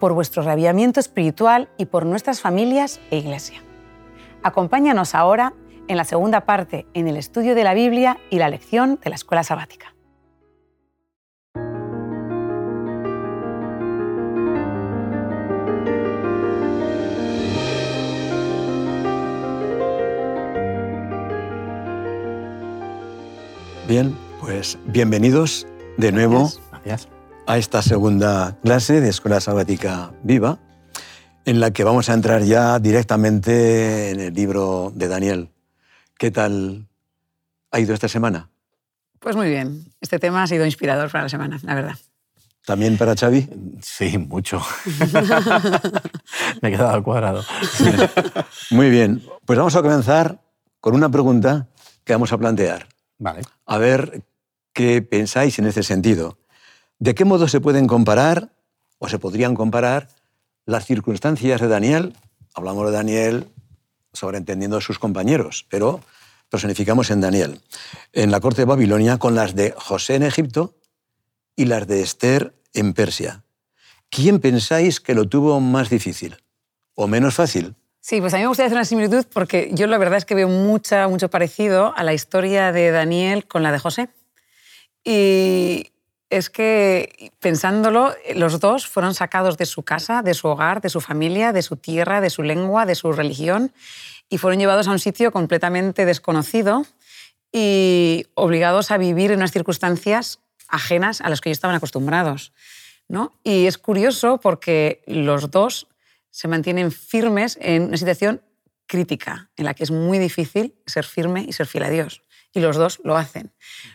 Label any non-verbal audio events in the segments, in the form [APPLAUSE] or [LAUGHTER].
por vuestro rabiamiento espiritual y por nuestras familias e iglesia. Acompáñanos ahora en la segunda parte, en el estudio de la Biblia y la lección de la escuela sabática. Bien, pues bienvenidos de nuevo. Gracias a esta segunda clase de Escuela Sabática Viva, en la que vamos a entrar ya directamente en el libro de Daniel. ¿Qué tal ha ido esta semana? Pues muy bien. Este tema ha sido inspirador para la semana, la verdad. ¿También para Xavi? Sí, mucho. [LAUGHS] Me he quedado al cuadrado. Muy bien. Pues vamos a comenzar con una pregunta que vamos a plantear. Vale. A ver qué pensáis en este sentido. ¿De qué modo se pueden comparar o se podrían comparar las circunstancias de Daniel? Hablamos de Daniel sobreentendiendo a sus compañeros, pero personificamos en Daniel, en la corte de Babilonia, con las de José en Egipto y las de Esther en Persia. ¿Quién pensáis que lo tuvo más difícil o menos fácil? Sí, pues a mí me gustaría hacer una similitud porque yo la verdad es que veo mucha, mucho parecido a la historia de Daniel con la de José. Y, es que pensándolo, los dos fueron sacados de su casa, de su hogar, de su familia, de su tierra, de su lengua, de su religión, y fueron llevados a un sitio completamente desconocido y obligados a vivir en unas circunstancias ajenas a las que ellos estaban acostumbrados. ¿no? Y es curioso porque los dos se mantienen firmes en una situación crítica, en la que es muy difícil ser firme y ser fiel a Dios. Y los dos lo hacen.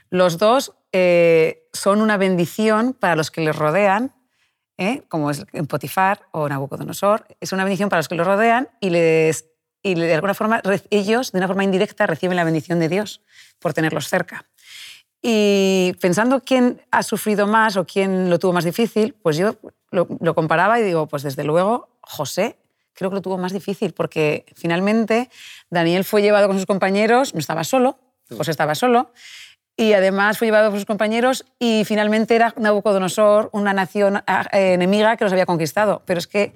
Los dos eh, son una bendición para los que les rodean, ¿eh? como es en Potifar o Nabucodonosor. Es una bendición para los que los rodean y, les, y de alguna forma ellos, de una forma indirecta, reciben la bendición de Dios por tenerlos cerca. Y pensando quién ha sufrido más o quién lo tuvo más difícil, pues yo lo, lo comparaba y digo, pues desde luego José creo que lo tuvo más difícil porque finalmente Daniel fue llevado con sus compañeros, no estaba solo, José estaba solo, y además fue llevado por sus compañeros y finalmente era Nabucodonosor, una nación ah, enemiga que los había conquistado. Pero es que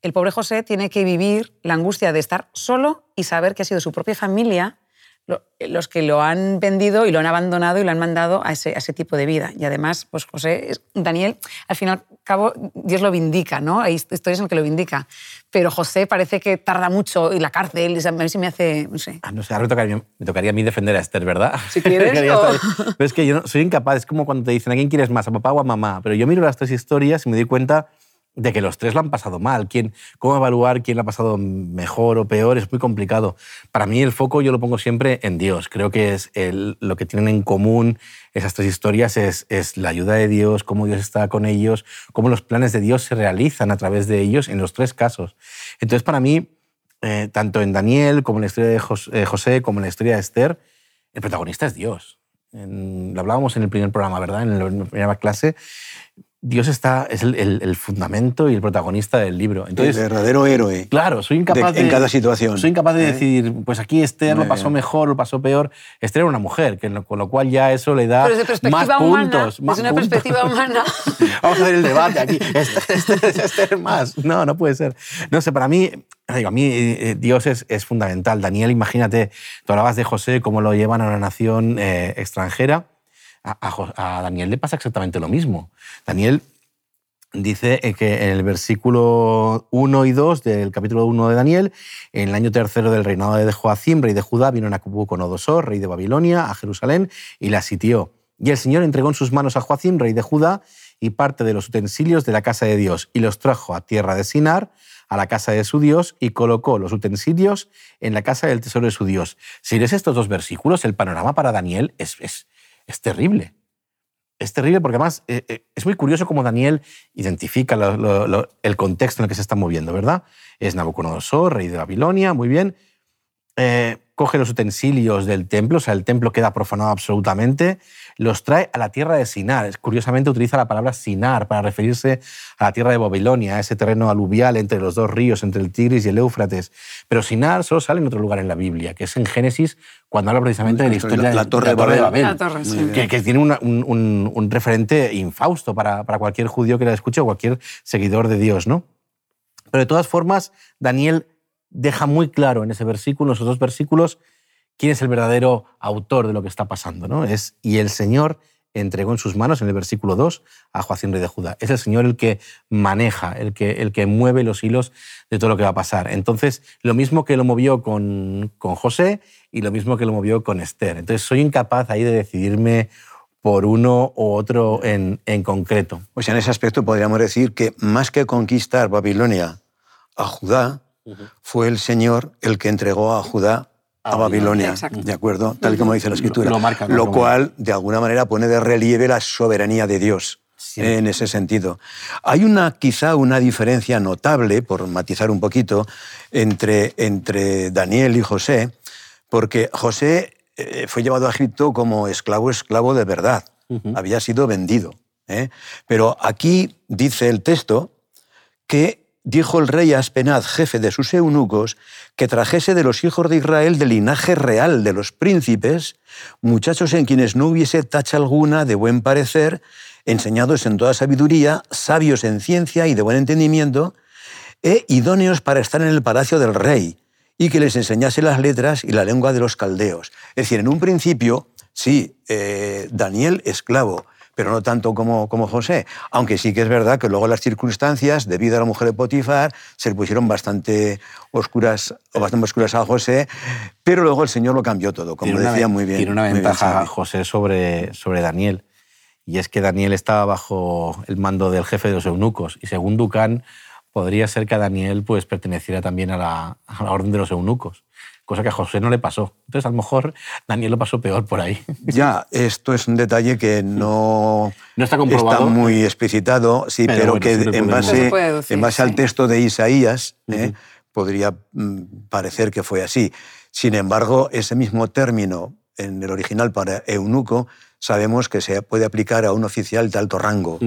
el pobre José tiene que vivir la angustia de estar solo y saber que ha sido su propia familia los que lo han vendido y lo han abandonado y lo han mandado a ese, ese tipo de vida. Y además, pues José, Daniel, al fin y al cabo, Dios lo vindica, ¿no? Hay historias en las que lo vindica. Pero José parece que tarda mucho y la cárcel, a mí se me hace, no sé. Ah, no sé, ahora me tocaría, a mí defender a Esther, ¿verdad? Si quieres. [LAUGHS] Pero es que yo soy incapaz, es como cuando te dicen, ¿a quién quieres más, a papá o a mamá? Pero yo miro las tres historias y me doy cuenta de que los tres lo han pasado mal. ¿Quién, ¿Cómo evaluar quién lo ha pasado mejor o peor? Es muy complicado. Para mí el foco yo lo pongo siempre en Dios. Creo que es lo que tienen en común esas tres historias es, es, la ayuda de Dios, cómo Dios está con ellos, cómo los planes de Dios se realizan a través de ellos en los tres casos. Entonces para mí, eh, tanto en Daniel como en la historia de eh, José, como en la historia de Esther, el protagonista es Dios. lo hablábamos en el primer programa, ¿verdad? En la primera clase. Dios está, es el, fundamento y el protagonista del libro. Entonces, el verdadero héroe. Claro, soy incapaz de, En cada situación. Soy incapaz de ¿Eh? decir, pues aquí Esther lo pasó mejor, lo pasó peor. Esther era una mujer, que, con lo cual ya eso le da más puntos. es una perspectiva [LAUGHS] humana. Vamos a hacer el debate aquí. Esther, Esther, más. No, no puede ser. No sé, para mí, digo, a mí eh, Dios es, es, fundamental. Daniel, imagínate, tú hablabas de José, cómo lo llevan a una nación eh, extranjera a, Daniel le pasa exactamente lo mismo. Daniel dice eh, que en el versículo 1 y 2 del capítulo 1 de Daniel, en el año tercero del reinado de Joacim, rey de Judá, vino Nabucodonosor, rey de Babilonia, a Jerusalén y la sitió. Y el Señor entregó en sus manos a Joacim, rey de Judá, y parte de los utensilios de la casa de Dios, y los trajo a tierra de Sinar, a la casa de su Dios, y colocó los utensilios en la casa del tesoro de su Dios. Si lees estos dos versículos, el panorama para Daniel es, es, es terrible. es terrible porque además eh, eh, es muy curioso cómo Daniel identifica el contexto en el que se está moviendo, ¿verdad? Es Nabucodonosor, rey de Babilonia, muy bien. Eh, coge los utensilios del templo, o sea, el templo queda profanado absolutamente, los trae a la tierra de Sinar. Curiosamente utiliza la palabra Sinar para referirse a la tierra de Babilonia, a ese terreno aluvial entre los dos ríos, entre el Tigris y el Éufrates. Pero Sinar solo sale en otro lugar en la Biblia, que es en Génesis, cuando habla precisamente de la La- historia la de- Torre de de Babel. La torre, sí. que, que tiene una- un, un- un referente infausto para, para cualquier judío que la escuche o cualquier seguidor de Dios, ¿no? Pero de todas formas, Daniel deja muy claro en ese versículo, en esos dos versículos, quién es el verdadero autor de lo que está pasando, ¿no? Es, y el Señor entregó en sus manos, en el versículo 2, a Joacín, rey de Judá. Es el Señor el que maneja, el que, el que mueve los hilos de todo lo que va a pasar. Entonces, lo mismo que lo movió con, con José y lo mismo que lo movió con Esther. Entonces, soy incapaz ahí de decidirme por uno u otro en, en concreto. Pues en ese aspecto podríamos decir que más que conquistar Babilonia a Judá, fue el Señor el que entregó a Judá a, Babilonia, Exacto. ¿de acuerdo? Tal y como dice la Escritura. lo marca, Lo cual, de alguna manera, pone de relieve la soberanía de Dios. Eh, En ese sentido. Hay una, quizá una diferencia notable, por matizar un poquito, entre, entre Daniel y José, porque José eh, fue llevado a Egipto como esclavo, esclavo de verdad. Había sido vendido. ¿eh? Pero aquí dice el texto que dijo el rey Aspenaz, jefe de sus eunucos, que trajese de los hijos de Israel del linaje real de los príncipes, muchachos en quienes no hubiese tacha alguna de buen parecer, enseñados en toda sabiduría, sabios en ciencia y de buen entendimiento, e idóneos para estar en el palacio del rey, y que les enseñase las letras y la lengua de los caldeos. Es decir, en un principio, sí, eh, Daniel esclavo, pero no tanto como, como José. Aunque sí que es verdad que luego las circunstancias, debido a la mujer de Potifar, se le pusieron bastante oscuras, o bastante oscuras a José, pero luego el Señor lo cambió todo, como Tiene una decía ve- muy bien. Tiene una bien ventaja Xavi. José sobre, sobre Daniel. Y es que Daniel estaba bajo el mando del jefe de los eunucos. Y según Ducán, podría ser que a Daniel pues, perteneciera también a la, a la orden de los eunucos. Cosa que a José no le pasó. Entonces, a lo mejor Daniel lo pasó peor por ahí. [LAUGHS] Ya, esto es un detalle que no, No está comprobado. muy explicitado, sí, Pero pero, bueno, que en base, deducir, en base al texto de Isaías ¿eh? podría mm, parecer que fue así. Sin embargo, ese mismo término en el original para eunuco sabemos que se puede aplicar a un oficial de alto rango.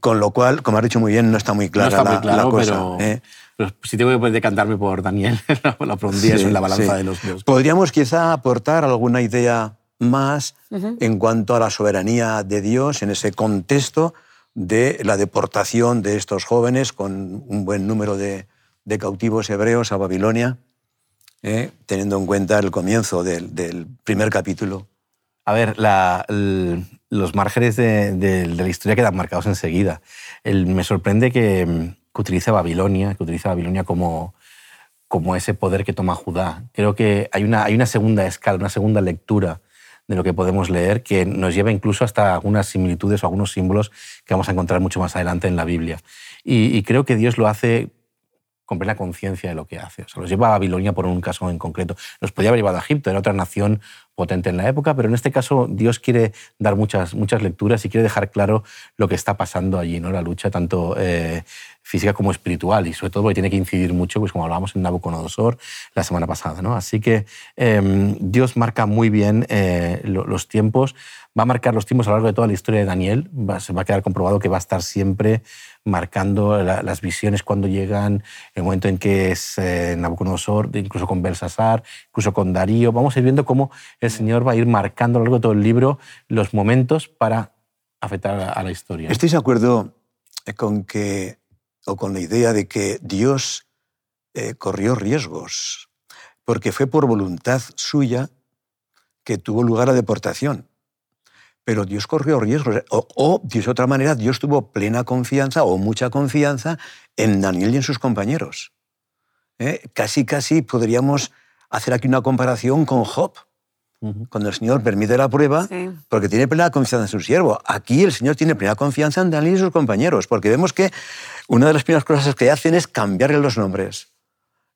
Con lo cual, como has dicho muy bien, no está muy No clara está la, muy claro, la cosa. pero, ¿eh? Pero si tengo que decantarme por Daniel, [LAUGHS] lo pondría Sí, en la balanza sí. de los dos. Podríamos quizá aportar alguna idea más en cuanto a la soberanía de Dios en ese contexto de la deportación de estos jóvenes con un buen número de, de cautivos hebreos a Babilonia, ¿eh? teniendo en cuenta el comienzo del, del primer capítulo. A ver, la- el- los márgenes de, de- de la historia quedan marcados enseguida. El- me sorprende que, mm, que utilice Babilonia, que utilice Babilonia como, como ese poder que toma Judá. Creo que hay una, hay una segunda escala, una segunda lectura de lo que podemos leer que nos lleva incluso hasta algunas similitudes o algunos símbolos que vamos a encontrar mucho más adelante en la Biblia. Y, y creo que Dios lo hace con plena conciencia de lo que hace. O sea, los lleva a Babilonia por un caso en concreto. Los podía haber llevado a Egipto, era otra nación potente en la época, pero en este caso Dios quiere dar muchas, muchas lecturas y quiere dejar claro lo que está pasando allí, ¿no? la lucha tanto eh, física como espiritual y sobre todo porque tiene que incidir mucho, pues como hablábamos en Nabucodonosor la semana pasada. ¿no? Así que eh, Dios marca muy bien eh, lo- los tiempos, va a marcar los tiempos a lo largo de toda la historia de Daniel, va- se va a quedar comprobado que va a estar siempre marcando la- las visiones cuando llegan, el momento en que es eh, Nabucodonosor, incluso con Belsasar, incluso con Darío. Vamos a ir viendo cómo el Señor va a ir marcando a lo largo de todo el libro los momentos para afectar a, a la historia. ¿Estáis de acuerdo con que, o con la idea de que Dios eh, corrió riesgos? Porque fue por voluntad suya que tuvo lugar la deportación. Pero Dios corrió riesgos. O, o, de otra manera, Dios tuvo plena confianza o mucha confianza en Daniel y en sus compañeros. ¿Eh? Casi, casi podríamos hacer aquí una comparación con Job. Cuando el Señor permite la prueba, Sí. porque tiene plena confianza en su siervo. Aquí el Señor tiene plena confianza en Daniel y sus compañeros, porque vemos que una de las primeras cosas que hacen es cambiarle los nombres,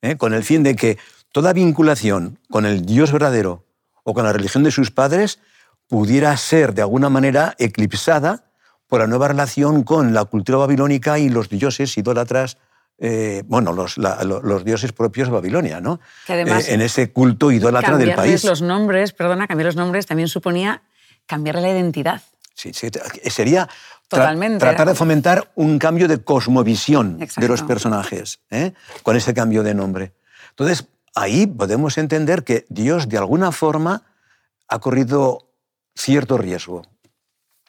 ¿eh? con el fin de que toda vinculación con el Dios verdadero o con la religión de sus padres pudiera ser de alguna manera eclipsada por la nueva relación con la cultura babilónica y los dioses idólatras, eh, bueno, los, la- lo- los dioses propios de Babilonia, ¿no? Que además Eh, en ese culto idólatra del país. los nombres, perdona, cambiar los nombres también suponía cambiarle la identidad. Sí, sí, sería tra- tratar de fomentar un cambio de cosmovisión de los personajes ¿eh? con ese cambio de nombre. Entonces, ahí podemos entender que Dios, de alguna forma, ha corrido cierto riesgo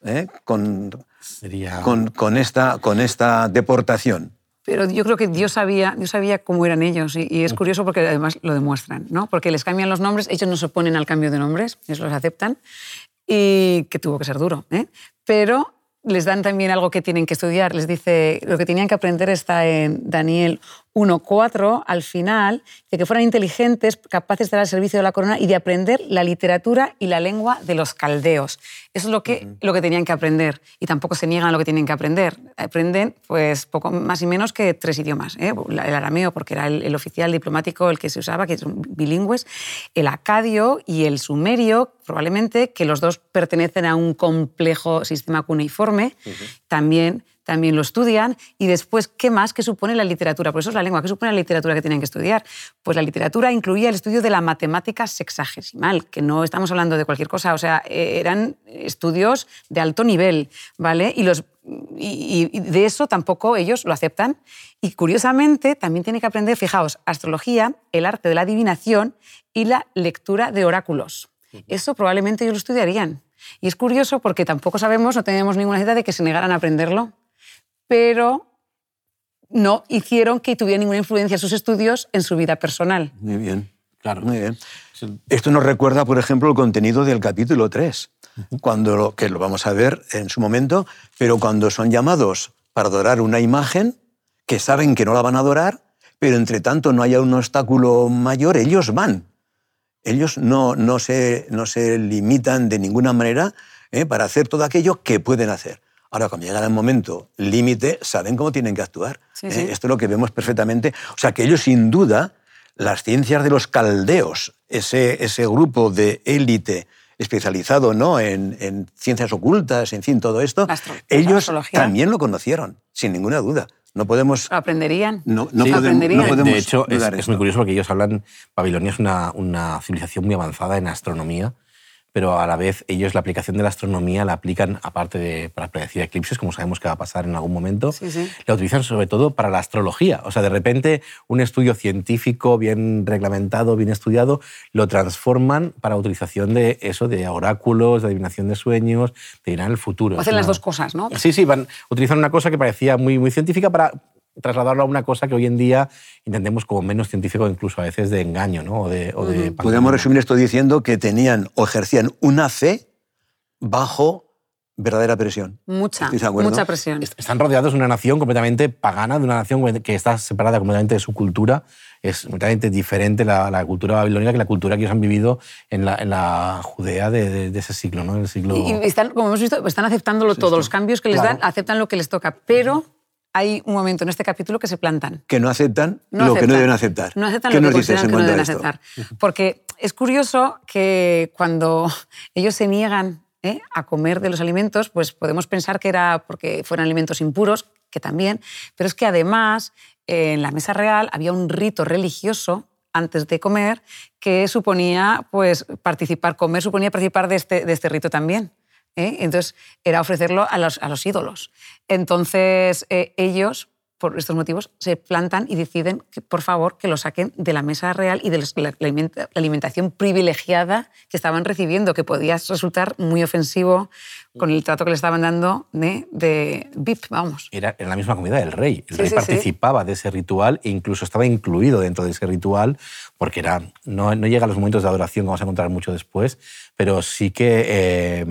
¿eh? con, Sería... con, con esta, con esta deportación. Pero yo creo que Dios sabía, Dios sabía cómo eran ellos y, y es curioso porque además lo demuestran, ¿no? Porque les cambian los nombres, ellos no se oponen al cambio de nombres, ellos los aceptan y que tuvo que ser duro, ¿eh? Pero les dan también algo que tienen que estudiar. Les dice, lo que tenían que aprender está en Daniel 1.4, al final, de que fueran inteligentes, capaces de estar al servicio de la corona y de aprender la literatura y la lengua de los caldeos. Eso es lo que, lo que tenían que aprender. Y tampoco se niegan a lo que tienen que aprender. Aprenden pues, poco más y menos que tres idiomas. ¿eh? El arameo, porque era el, el oficial diplomático el que se usaba, que son bilingües, el acadio y el sumerio, probablemente, que los dos pertenecen a un complejo sistema cuneiforme, también, también lo estudian. Y después, ¿qué más? ¿Qué supone la literatura? Por eso es la lengua. ¿Qué supone la literatura que tienen que estudiar? Pues la literatura incluía el estudio de la matemática sexagesimal, que no estamos hablando de cualquier cosa, o sea, eh, eran estudios de alto nivel, ¿vale? Y, los, y, y de eso tampoco ellos lo aceptan. Y curiosamente también tienen que aprender, fijaos, astrología, el arte de la adivinación y la lectura de oráculos. Eso probablemente ellos lo estudiarían. Y es curioso porque tampoco sabemos, no tenemos ninguna idea de que se negaran a aprenderlo, pero no hicieron que tuviera ninguna influencia sus estudios en su vida personal. Muy bien. Claro. Muy bien. Esto nos recuerda, por ejemplo, el contenido del capítulo 3, cuando lo, que lo vamos a ver en su momento, pero cuando son llamados para adorar una imagen, que saben que no la van a adorar, pero entre tanto no haya un obstáculo mayor, ellos van. Ellos no, no, se, no se limitan de ninguna manera ¿eh? para hacer todo aquello que pueden hacer. Ahora, cuando llega el momento límite, saben cómo tienen que actuar. Sí, ¿eh? sí. Esto es lo que vemos perfectamente. O sea, que ellos, sin duda, las ciencias de los caldeos, ese, ese grupo de élite especializado ¿no? en, en ciencias ocultas, en fin, todo esto, ellos también lo conocieron, sin ninguna duda. No podemos... Aprenderían. No, no Sí, podemos, aprenderían. no podemos de hecho, es, es muy curioso porque ellos hablan, Babilonia es una, una civilización muy avanzada en astronomía, pero a la vez ellos la aplicación de la astronomía la aplican, aparte de para predecir eclipses, como sabemos que va a pasar en algún momento, Sí, sí. la utilizan sobre todo para la astrología. O sea, de repente un estudio científico bien reglamentado, bien estudiado, lo transforman para utilización de eso, de oráculos, de adivinación de sueños, de ir al futuro. Hacen las dos cosas, ¿no? Sí, sí, van, utilizan una cosa que parecía muy, muy científica para trasladarlo a una cosa que hoy en día entendemos como menos científico, incluso a veces de engaño, ¿no? O de, o de Podemos resumir esto diciendo que tenían o ejercían una fe bajo verdadera presión. Mucha, ¿Estáis de acuerdo? mucha presión. Est- Están rodeados de una nación completamente pagana, de una nación que está separada completamente de su cultura. Es completamente diferente la, la cultura babilónica que la cultura que ellos han vivido en la, en la Judea de, de- de ese siglo, ¿no? El siglo... Y, y están, como hemos visto, están aceptándolo todo. Los cambios que les Claro. dan, aceptan lo que les toca. Pero hay un momento en este capítulo que se plantan. Que no aceptan No lo que no deben aceptar. No aceptan ¿Qué lo nos que dices consideran en que no deben esto? aceptar. Porque es curioso que cuando ellos se niegan ¿eh? a comer de los alimentos, pues podemos pensar que era porque fueran alimentos impuros, que también, pero es que además eh, en la mesa real había un rito religioso antes de comer que suponía pues participar, comer suponía participar de este, de este rito también. ¿Eh? Entonces era ofrecerlo a los, a los ídolos. Entonces eh, ellos, por estos motivos, se plantan y deciden, que, por favor, que lo saquen de la mesa real y de la, la alimenta- la alimentación privilegiada que estaban recibiendo, que podía resultar muy ofensivo con el trato que le estaban dando de, de VIP, vamos. Era, era la misma comida del rey. El Sí, rey sí, sí. participaba de ese ritual e incluso estaba incluido dentro de ese ritual, porque era, no, no llega a los momentos de adoración, que vamos a encontrar mucho después, pero sí que eh,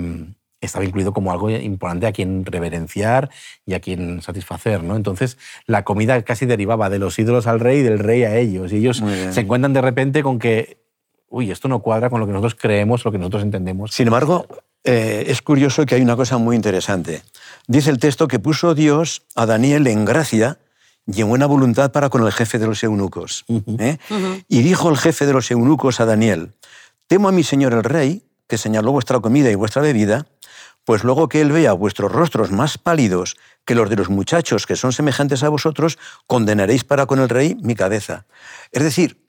estaba incluido como algo importante a quien reverenciar y a quien satisfacer. ¿no? Entonces, la comida casi derivaba de los ídolos al rey y del rey a ellos. Y ellos se encuentran de repente con que, uy, esto no cuadra con lo que nosotros creemos, lo que nosotros entendemos. Sin embargo, eh, es curioso que hay una cosa muy interesante. Dice el texto que puso Dios a Daniel en gracia y en buena voluntad para con el jefe de los eunucos. ¿eh? Y dijo el jefe de los eunucos a Daniel, temo a mi señor el rey, que señaló vuestra comida y vuestra bebida, pues luego que él vea vuestros rostros más pálidos que los de los muchachos que son semejantes a vosotros, condenaréis para con el rey mi cabeza. Es decir,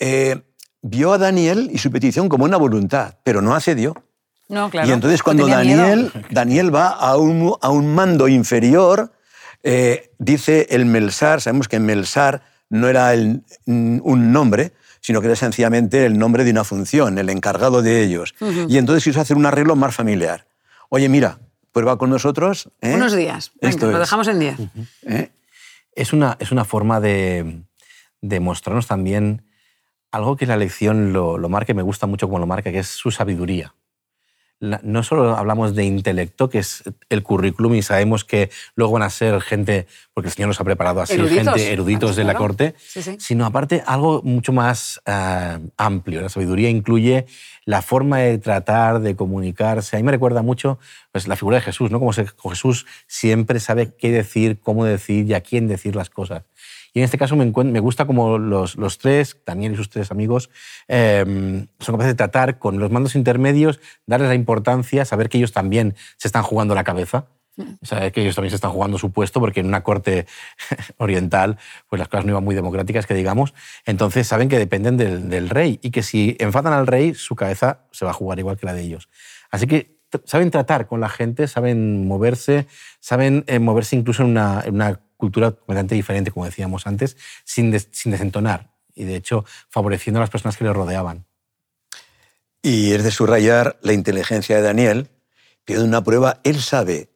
eh, vio a Daniel y su petición como una voluntad, pero no accedió. No, claro. Y entonces cuando miedo. Daniel, Daniel va a un, a un mando inferior, eh, dice el Melsar, sabemos que Melsar no era el- un nombre, sino que era sencillamente el nombre de una función, el encargado de ellos. Y entonces quiso hacer un arreglo más familiar. Oye, mira, pues va con nosotros. ¿eh? Unos días. Venga, Esto lo es. dejamos en 10. ¿eh? Es una, es una forma de, de mostrarnos también algo que la lección lo, lo marca y me gusta mucho como lo marca, que es su sabiduría. No solo hablamos de intelecto, que es el currículum, y sabemos que luego van a ser gente, porque el Señor nos ha preparado así, Eruditos. gente eruditos de la Claro. corte, Sí, sí. sino aparte algo mucho más eh, amplio. La sabiduría incluye la forma de tratar, de comunicarse. A mí me recuerda mucho pues, la figura de Jesús, ¿no? Como Jesús siempre sabe qué decir, cómo decir y a quién decir las cosas. Y en este caso me, gusta como los, los tres, Daniel y sus tres amigos, eh, son capaces de tratar con los mandos intermedios, darles la importancia, saber que ellos también se están jugando la cabeza, saber que ellos también se están jugando su puesto, porque en una corte [LAUGHS] oriental pues las cosas no iban muy democráticas, que digamos. Entonces saben que dependen del, del rey y que si enfadan al rey, su cabeza se va a jugar igual que la de ellos. Así que saben tratar con la gente, saben moverse, saben eh, moverse incluso en una, en una cultura completamente diferente, como decíamos antes, sin, des- sin desentonar y de hecho favoreciendo a las personas que les rodeaban. Y es de subrayar la inteligencia de Daniel, que de una prueba él sabe.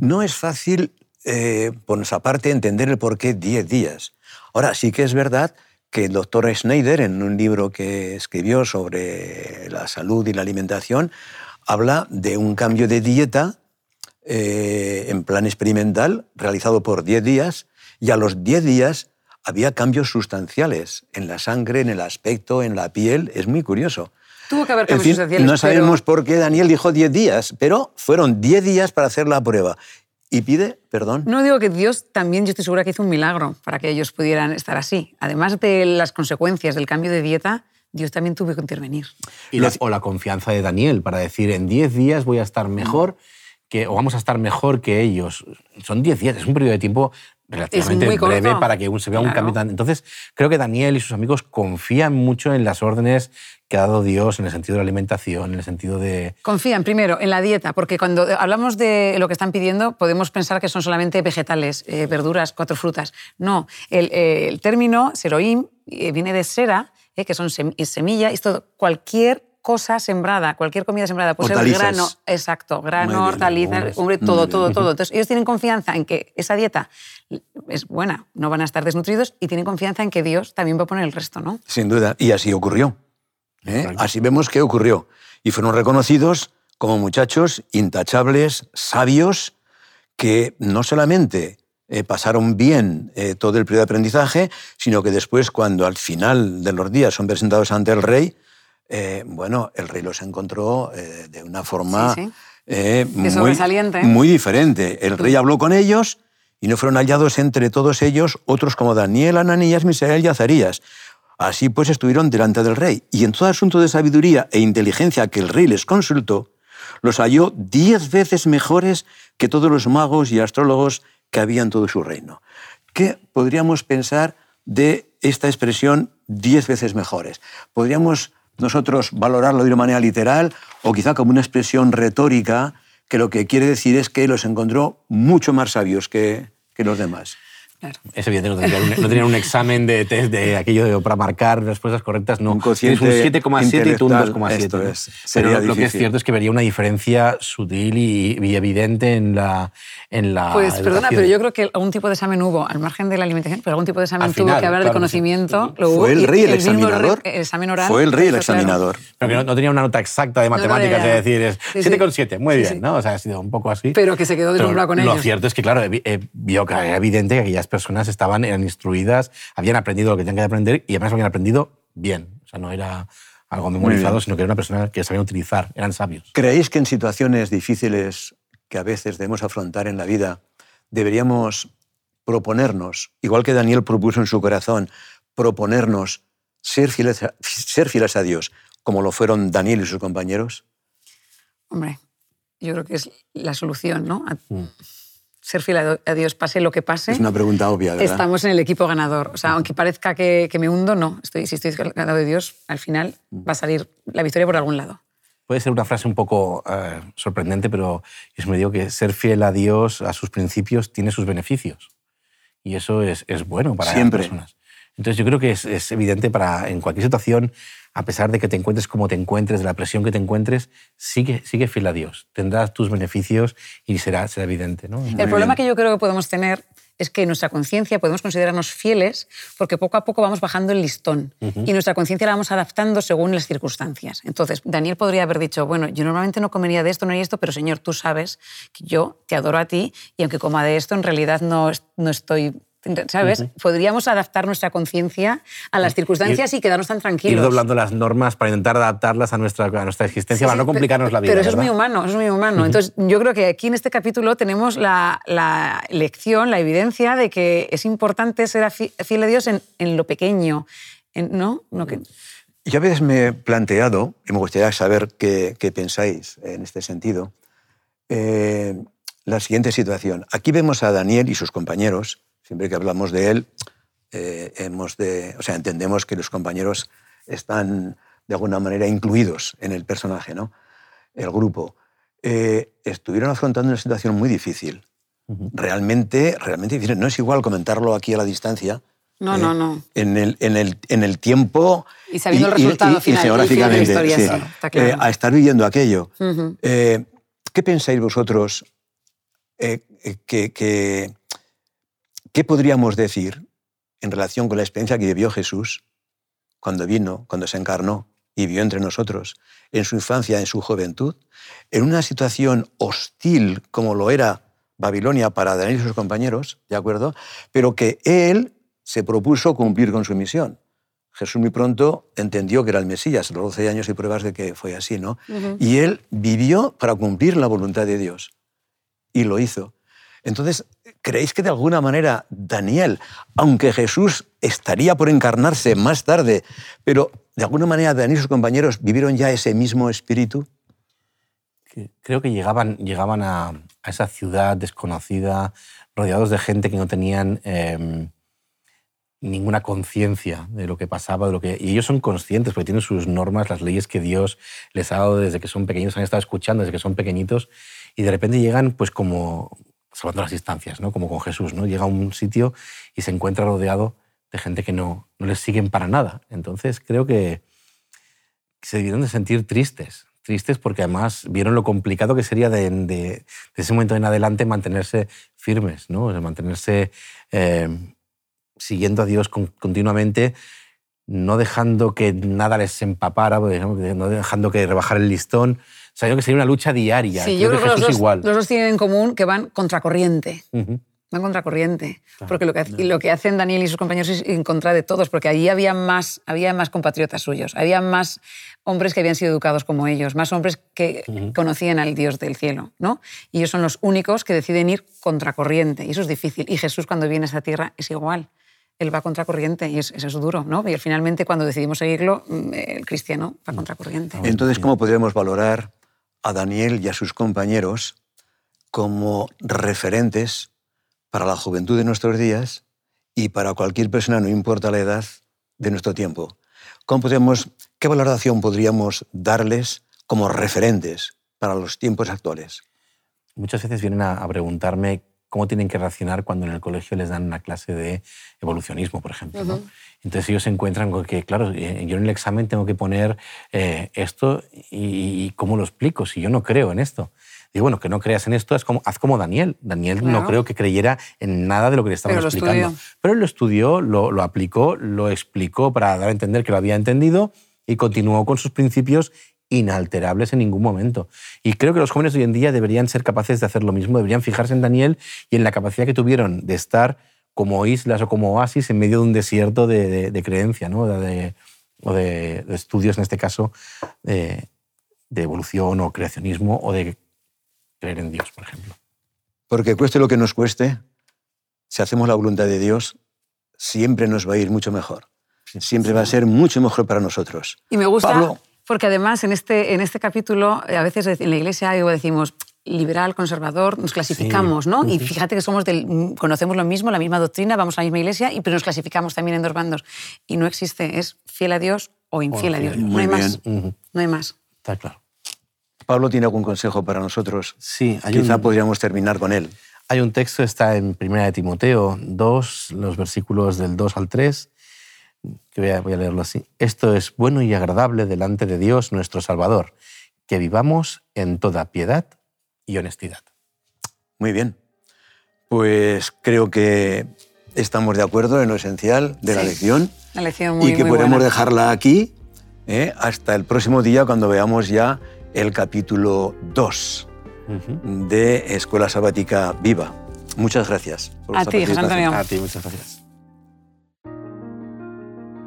No es fácil, eh, por nuestra parte, entender el por qué 10 días. Ahora, sí que es verdad que el doctor Schneider, en un libro que escribió sobre la salud y la alimentación, habla de un cambio de dieta eh, en plan experimental realizado por 10 días y a los 10 días había cambios sustanciales en la sangre, en el aspecto, en la piel. Es muy curioso. Tuvo que haber En cambios fin, sustanciales, no pero- sabemos por qué Daniel dijo 10 días, pero fueron 10 días para hacer la prueba. Y pide perdón. No digo que Dios también, yo estoy segura que hizo un milagro para que ellos pudieran estar así. Además de las consecuencias del cambio de dieta, Dios también tuvo que intervenir. Y la- o la confianza de Daniel para decir, en 10 días voy a estar mejor que, o vamos a estar mejor que ellos. Son 10 días, es un periodo de tiempo relativamente muy corto. breve para que un- se vea un Claro. cambio tan... Entonces, creo que Daniel y sus amigos confían mucho en las órdenes que ha dado Dios en el sentido de la alimentación, en el sentido de... Confían primero en la dieta, porque cuando hablamos de lo que están pidiendo podemos pensar que son solamente vegetales, eh, verduras, cuatro frutas. No, el, eh, el término seroim eh, viene de sera, eh, que son semilla, y es todo, cualquier cosa sembrada, cualquier comida sembrada, pues el Hortalizas. grano, exacto, grano, bien, hortalizas, hombre, todo, todo, todo. Entonces ellos tienen confianza en que esa dieta es buena, no van a estar desnutridos y tienen confianza en que Dios también va a poner el resto, ¿no? Sin duda. Y así ocurrió. ¿eh? Así vemos que ocurrió. Y fueron reconocidos como muchachos intachables, sabios, que no solamente eh, pasaron bien eh, todo el periodo de aprendizaje, sino que después, cuando al final de los días son presentados ante el rey, eh, bueno, el rey los encontró eh, de una forma Sí, sí. eh, muy, muy diferente. El rey habló con ellos y no fueron hallados entre todos ellos otros como Daniel, Ananías, Misael y Azarías. Así pues estuvieron delante del rey. Y en todo asunto de sabiduría e inteligencia que el rey les consultó, los halló diez veces mejores que todos los magos y astrólogos que había en todo su reino. ¿Qué podríamos pensar de esta expresión diez veces mejores? ¿Podríamos nosotros valorarlo de una manera literal o quizá como una expresión retórica que lo que quiere decir es que los encontró mucho más sabios que, que los demás? Claro. Es evidente, no tenían un, no tenían un examen de test de aquello de, para marcar respuestas correctas, no. Un Tienes un cociente 7,7 y tú un intelectual, 2,7. esto ¿no? es, Pero lo, lo que es cierto es que vería una diferencia sutil y, y evidente en la, en la Pues perdona, educación. pero yo creo que algún tipo de examen hubo, al margen de la alimentación, pero algún tipo de examen Al tuvo final, que haber de claro sí. conocimiento. lo hubo, ¿Fue el y rey el mismo re- examinador? el examen oral. Fue el rey el eso, claro. examinador. Pero que no, no tenía una nota exacta de no, matemáticas, ya. es decir, es Sí, sí. 7,7, muy Sí, bien, sí. ¿no? O sea, ha sido un poco así. Pero que se quedó deslumbrado con Lo ellos. cierto es que, claro, eh, vio que era evidente que aquellas personas estaban, eran instruidas, habían aprendido lo que tenían que aprender y además lo habían aprendido bien. O sea, no era algo memorizado, sino que era una persona que sabían utilizar, eran sabios. ¿Creéis que en situaciones difíciles que a veces debemos afrontar en la vida, deberíamos proponernos, igual que Daniel propuso en su corazón, proponernos ser fieles a, ser fieles a Dios, como lo fueron Daniel y sus compañeros? Hombre, yo creo que es la solución, ¿no? A- Mm. Ser fiel a Dios, pase lo que pase. Es una pregunta obvia, ¿verdad? Estamos en el equipo ganador. O sea, aunque parezca que, que me hundo, no. Estoy, si estoy al lado de Dios, al final va a salir la victoria por algún lado. Puede ser una frase un poco eh, sorprendente, pero yo me digo que ser fiel a Dios, a sus principios, tiene sus beneficios. Y eso es, es bueno para Siempre. las personas. Entonces yo creo que es, es evidente para en cualquier situación, a pesar de que te encuentres como te encuentres, de la presión que te encuentres, sigue, sigue fiel a Dios. Tendrás tus beneficios y será, será evidente. ¿no? el problema que yo creo que podemos tener es que nuestra conciencia podemos considerarnos fieles porque poco a poco vamos bajando el listón y nuestra conciencia la vamos adaptando según las circunstancias. Entonces, Daniel podría haber dicho, bueno, yo normalmente no comería de esto, no haría esto, pero Señor, tú sabes que yo te adoro a ti y aunque coma de esto, en realidad no, no estoy... ¿Sabes? Podríamos adaptar nuestra conciencia a las circunstancias y, quedarnos tan tranquilos. Ir doblando las normas para intentar adaptarlas a nuestra, a nuestra existencia, Sí, para sí, no complicarnos pero- la vida. Pero eso es muy humano, eso es muy humano. Entonces, yo creo que aquí en este capítulo tenemos la, la lección, la evidencia de que es importante ser fiel a Dios en, en lo pequeño, en- ¿no? No que- Yo a veces me he planteado, y me gustaría saber qué, qué pensáis en este sentido, eh, la siguiente situación. Aquí vemos a Daniel y sus compañeros, siempre que hablamos de él, eh, hemos de, o sea, entendemos que los compañeros están de alguna manera incluidos en el personaje, ¿no? el grupo. Eh, estuvieron afrontando una situación muy difícil. Realmente, realmente difícil. No es igual comentarlo aquí a la distancia, No, eh, no, no. en el, en el, en el tiempo Y sabiendo el resultado final, geográficamente, el fin de la historia, sí. está claro. Eh, a estar viviendo aquello. Ujú. Eh, ¿Qué pensáis vosotros eh, eh, que, que- qué podríamos decir en relación con la experiencia que vivió Jesús cuando vino, cuando se encarnó y vivió entre nosotros, en su infancia, en su juventud, en una situación hostil como lo era Babilonia para Daniel y sus compañeros, ¿de acuerdo? Pero que él se propuso cumplir con su misión. Jesús muy pronto entendió que era el Mesías, los 12 años y pruebas de que fue así, ¿no? Y él vivió para cumplir la voluntad de Dios y lo hizo. Entonces, ¿creéis que de alguna manera Daniel, aunque Jesús estaría por encarnarse más tarde, pero de alguna manera Daniel y sus compañeros vivieron ya ese mismo espíritu? creo que llegaban, llegaban a, esa ciudad desconocida, rodeados de gente que no tenían eh, ninguna conciencia de lo que pasaba, de lo que y ellos son conscientes porque tienen sus normas, las leyes que Dios les ha dado desde que son pequeños, han estado escuchando desde que son pequeñitos y de repente llegan pues como salvando las distancias, ¿no? Como con Jesús, ¿no? Llega a un sitio y se encuentra rodeado de gente que no, no les siguen para nada. Entonces creo que se debieron de sentir tristes, tristes porque además vieron lo complicado que sería de, de- ese momento en adelante mantenerse firmes, ¿no? O mantenerse eh, siguiendo a Dios con- continuamente, no dejando que nada les empapara, pues, ¿no? dejando que rebajar el listón. O sea, yo creo que sería una lucha diaria. Sí, yo creo que los Jesús dos, igual. los dos tienen en común que van contracorriente. Ujú. Van contracorriente. Porque lo que, lo que hacen Daniel y sus compañeros es en contra de todos, porque allí había más, había más compatriotas suyos, había más hombres que habían sido educados como ellos, más hombres que conocían al Dios del cielo. ¿no? Y ellos son los únicos que deciden ir contracorriente, y eso es difícil. Y Jesús cuando viene a esa tierra es igual. Él va contracorriente y es- eso es duro, ¿no? Y finalmente cuando decidimos seguirlo, mm, el cristiano va contracorriente. Entonces, ¿cómo podríamos valorar a Daniel y a sus compañeros como referentes para la juventud de nuestros días y para cualquier persona, no importa la edad, de nuestro tiempo? ¿Cómo podríamos, ¿Qué valoración podríamos darles como referentes para los tiempos actuales? Muchas veces vienen a preguntarme cómo tienen que reaccionar cuando en el colegio les dan una clase de evolucionismo, por ejemplo. ¿no? Entonces ellos se encuentran con que, claro, eh, yo en el examen tengo que poner eh, esto y, y cómo lo explico si yo no creo en esto. Digo, bueno, que no creas en esto, es como, haz como Daniel. Daniel no Claro. creo que creyera en nada de lo que le estaban explicando. estudió. Pero él lo estudió, lo, lo aplicó, lo explicó para dar a entender que lo había entendido y continuó con sus principios inalterables en ningún momento. Y creo que los jóvenes hoy en día deberían ser capaces de hacer lo mismo, deberían fijarse en Daniel y en la capacidad que tuvieron de estar como islas o como oasis en medio de un desierto de, de- de creencia, ¿no? de, o de, de estudios, en este caso, de, de evolución o creacionismo o de creer en Dios, por ejemplo. Porque cueste lo que nos cueste, si hacemos la voluntad de Dios, siempre nos va a ir mucho mejor. Siempre va a ser mucho mejor para nosotros. Y me gusta, Pablo. Porque además en este, en este capítulo, eh, a veces en la iglesia decimos liberal, conservador, nos clasificamos, ¿no? Y fíjate que somos del, conocemos lo mismo, la misma doctrina, vamos a la misma iglesia, y, pero nos clasificamos también en dos bandos. Y no existe, es fiel a Dios o infiel a Dios. No hay más. No hay más. Está claro. Pablo tiene algún consejo para nosotros. Sí, hay Quizá podríamos terminar con él. Hay un texto, está en 1 de Timoteo 2, los versículos del 2 al 3, que voy a, voy a leerlo así. Esto es bueno y agradable delante de Dios nuestro Salvador, que vivamos en toda piedad y honestidad. Muy bien. Pues creo que estamos de acuerdo en lo esencial de la lección. La lección muy, y que podemos dejarla aquí ¿eh? hasta el próximo día cuando veamos ya el capítulo 2 de Escuela Sabática Viva. Muchas gracias. Por a ti, José Antonio. A ti, muchas gracias.